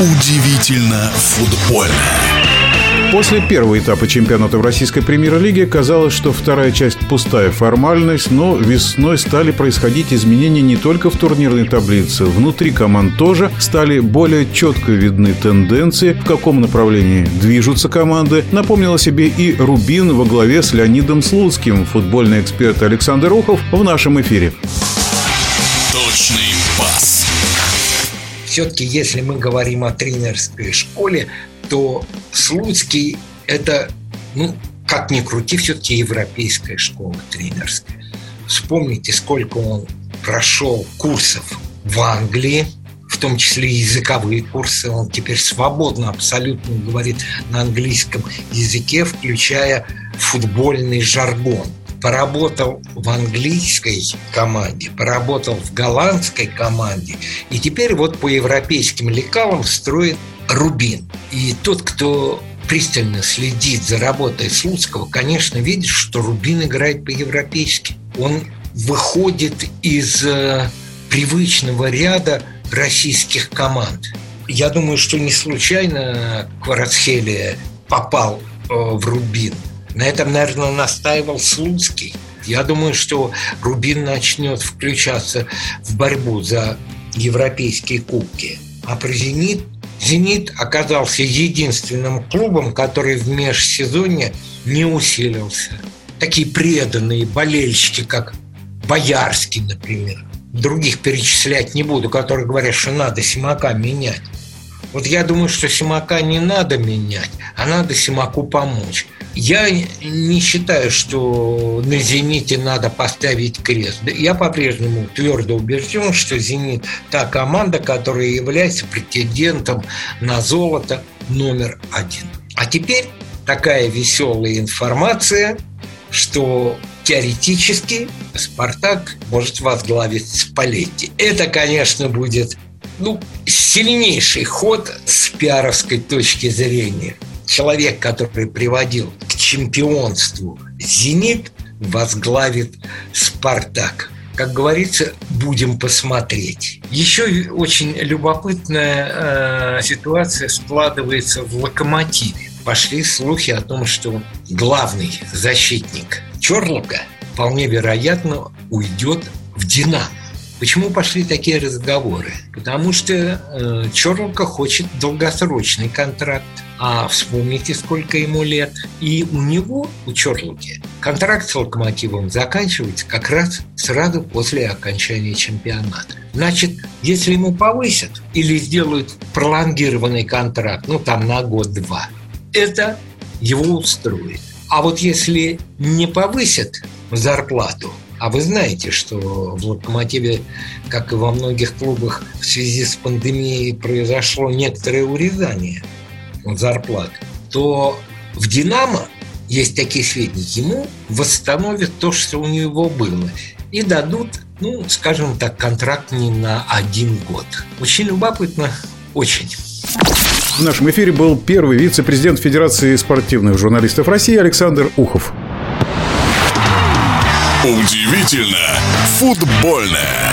Удивительно футбольно. После первого этапа чемпионата в российской премьер-лиге казалось, что вторая часть пустая формальность, но весной стали происходить изменения не только в турнирной таблице. Внутри команд тоже стали более четко видны тенденции, в каком направлении движутся команды. Напомнил о себе и Рубин во главе с Леонидом Слуцким, футбольный эксперт Александр Ухов в нашем эфире. Точный пас. Все-таки, если мы говорим о тренерской школе, то Слуцкий – это, ну, как ни крути, все-таки европейская школа тренерская. Вспомните, сколько он прошел курсов в Англии, в том числе языковые курсы. Он теперь свободно абсолютно говорит на английском языке, включая футбольный жаргон. Поработал в английской команде, поработал в голландской команде, и теперь вот по европейским лекалам строит Рубин. И тот, кто пристально следит за работой Слуцкого, конечно, видит, что Рубин играет по-европейски. Он выходит из э, привычного ряда российских команд. Я думаю, что не случайно Кварацхелия попал э, в Рубин. На этом, наверное, настаивал Слуцкий. Я думаю, что Рубин начнет включаться в борьбу за европейские кубки. А про «Зенит» «Зенит» оказался единственным клубом, который в межсезонье не усилился. Такие преданные болельщики, как Боярский, например. Других перечислять не буду, которые говорят, что надо Симака менять. Вот я думаю, что Симака не надо менять, а надо Симаку помочь. Я не считаю, что на «Зените» надо поставить крест. Я по-прежнему твердо убежден, что «Зенит» – та команда, которая является претендентом на золото номер один. А теперь такая веселая информация, что теоретически «Спартак» может возглавить Спалетти. Это, конечно, будет ну, сильнейший ход с пиаровской точки зрения. Человек, который приводил чемпионству «Зенит» возглавит «Спартак». Как говорится, будем посмотреть. Еще очень любопытная э, ситуация складывается в «Локомотиве». Пошли слухи о том, что главный защитник Чорлока вполне вероятно уйдет в «Динамо». Почему пошли такие разговоры? Потому что э, Чорлока хочет долгосрочный контракт. А вспомните, сколько ему лет. И у него, у Чорлоки, контракт с Локомотивом заканчивается как раз сразу после окончания чемпионата. Значит, если ему повысят или сделают пролонгированный контракт, ну там на год-два, это его устроит. А вот если не повысят зарплату, а вы знаете, что в «Локомотиве», как и во многих клубах, в связи с пандемией произошло некоторое урезание зарплат, то в «Динамо» есть такие сведения, ему восстановят то, что у него было, и дадут, ну, скажем так, контракт не на один год. Очень любопытно, очень. В нашем эфире был первый вице-президент Федерации спортивных журналистов России Александр Ухов. Удивительно футбольное.